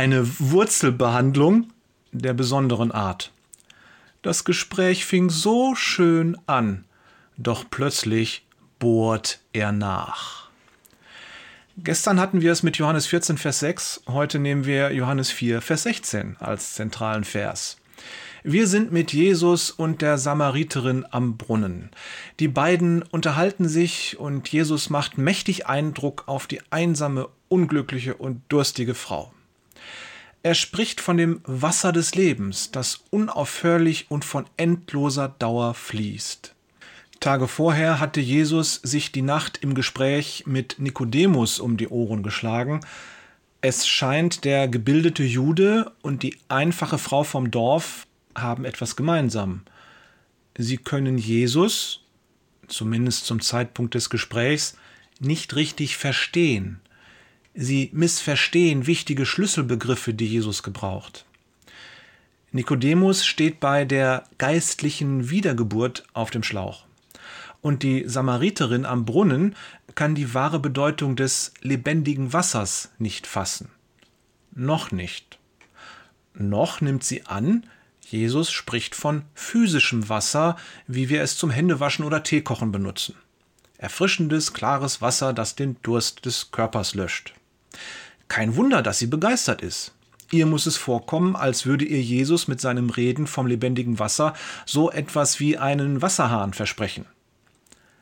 Eine Wurzelbehandlung der besonderen Art. Das Gespräch fing so schön an, doch plötzlich bohrt er nach. Gestern hatten wir es mit Johannes 14, Vers 6, heute nehmen wir Johannes 4, Vers 16 als zentralen Vers. Wir sind mit Jesus und der Samariterin am Brunnen. Die beiden unterhalten sich und Jesus macht mächtig Eindruck auf die einsame, unglückliche und durstige Frau. Er spricht von dem Wasser des Lebens, das unaufhörlich und von endloser Dauer fließt. Tage vorher hatte Jesus sich die Nacht im Gespräch mit Nikodemus um die Ohren geschlagen. Es scheint, der gebildete Jude und die einfache Frau vom Dorf haben etwas gemeinsam. Sie können Jesus, zumindest zum Zeitpunkt des Gesprächs, nicht richtig verstehen. Sie missverstehen wichtige Schlüsselbegriffe, die Jesus gebraucht. Nikodemus steht bei der geistlichen Wiedergeburt auf dem Schlauch. Und die Samariterin am Brunnen kann die wahre Bedeutung des lebendigen Wassers nicht fassen. Noch nicht. Noch nimmt sie an, Jesus spricht von physischem Wasser, wie wir es zum Händewaschen oder Teekochen benutzen. Erfrischendes, klares Wasser, das den Durst des Körpers löscht. Kein Wunder, dass sie begeistert ist. Ihr muss es vorkommen, als würde ihr Jesus mit seinem Reden vom lebendigen Wasser so etwas wie einen Wasserhahn versprechen.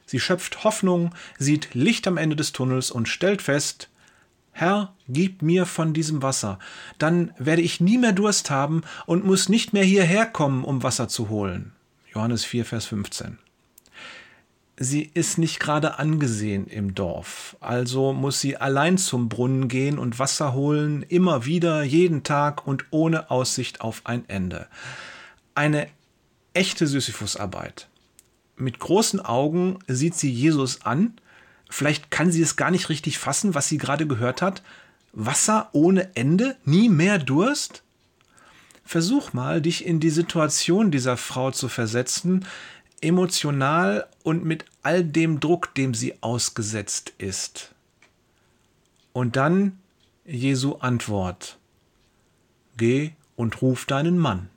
Sie schöpft Hoffnung, sieht Licht am Ende des Tunnels und stellt fest, Herr, gib mir von diesem Wasser, dann werde ich nie mehr Durst haben und muss nicht mehr hierher kommen, um Wasser zu holen. Johannes 4, Vers 15. Sie ist nicht gerade angesehen im Dorf, also muss sie allein zum Brunnen gehen und Wasser holen, immer wieder, jeden Tag und ohne Aussicht auf ein Ende. Eine echte Sisyphusarbeit. Mit großen Augen sieht sie Jesus an, Vielleicht kann sie es gar nicht richtig fassen, was sie gerade gehört hat. Wasser ohne Ende? Nie mehr Durst? Versuch mal, dich in die Situation dieser Frau zu versetzen, emotional und mit all dem Druck, dem sie ausgesetzt ist. Und dann Jesu Antwort. Geh und ruf deinen Mann.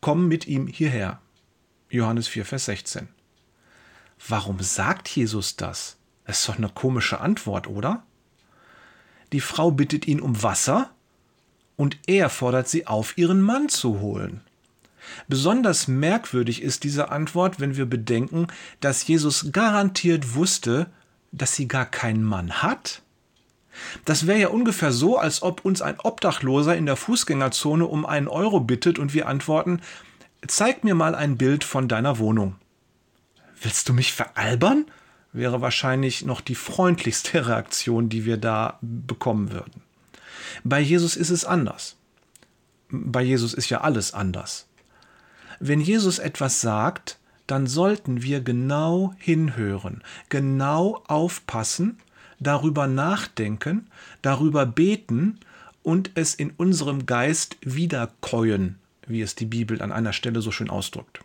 Komm mit ihm hierher. Johannes 4, Vers 16. Warum sagt Jesus das? Das ist doch eine komische Antwort, oder? Die Frau bittet ihn um Wasser und er fordert sie auf, ihren Mann zu holen. Besonders merkwürdig ist diese Antwort, wenn wir bedenken, dass Jesus garantiert wusste, dass sie gar keinen Mann hat. Das wäre ja ungefähr so, als ob uns ein Obdachloser in der Fußgängerzone um einen Euro bittet und wir antworten, zeig mir mal ein Bild von deiner Wohnung. Willst du mich veralbern? wäre wahrscheinlich noch die freundlichste Reaktion, die wir da bekommen würden. Bei Jesus ist es anders. Bei Jesus ist ja alles anders. Wenn Jesus etwas sagt, dann sollten wir genau hinhören, genau aufpassen, darüber nachdenken, darüber beten und es in unserem Geist wiederkäuen, wie es die Bibel an einer Stelle so schön ausdrückt.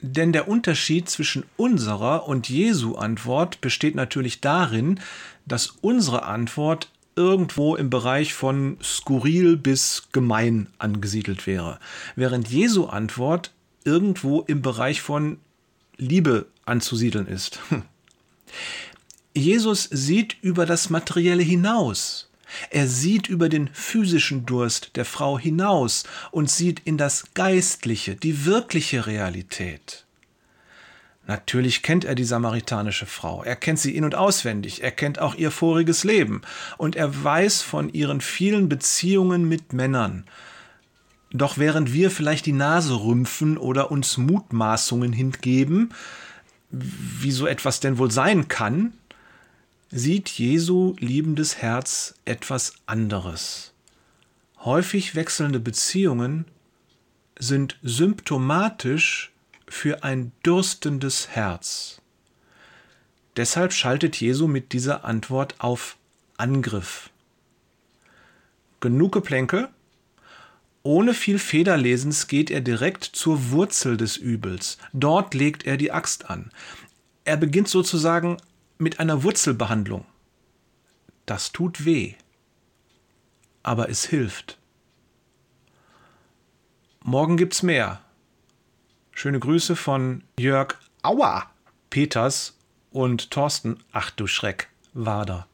Denn der Unterschied zwischen unserer und Jesu Antwort besteht natürlich darin, dass unsere Antwort irgendwo im Bereich von skurril bis gemein angesiedelt wäre, während Jesu Antwort irgendwo im Bereich von Liebe anzusiedeln ist. Jesus sieht über das Materielle hinaus. Er sieht über den physischen Durst der Frau hinaus und sieht in das Geistliche, die wirkliche Realität. Natürlich kennt er die samaritanische Frau, er kennt sie in und auswendig, er kennt auch ihr voriges Leben und er weiß von ihren vielen Beziehungen mit Männern. Doch während wir vielleicht die Nase rümpfen oder uns Mutmaßungen hingeben, wie so etwas denn wohl sein kann, sieht Jesu liebendes Herz etwas anderes. Häufig wechselnde Beziehungen sind symptomatisch für ein dürstendes Herz. Deshalb schaltet Jesu mit dieser Antwort auf Angriff. Genug Geplänkel. Ohne viel Federlesens geht er direkt zur Wurzel des Übels. Dort legt er die Axt an. Er beginnt sozusagen mit einer Wurzelbehandlung. Das tut weh. aber es hilft. Morgen gibt's mehr. Schöne Grüße von Jörg Aua Peters und Thorsten, ach du Schreck, Wader.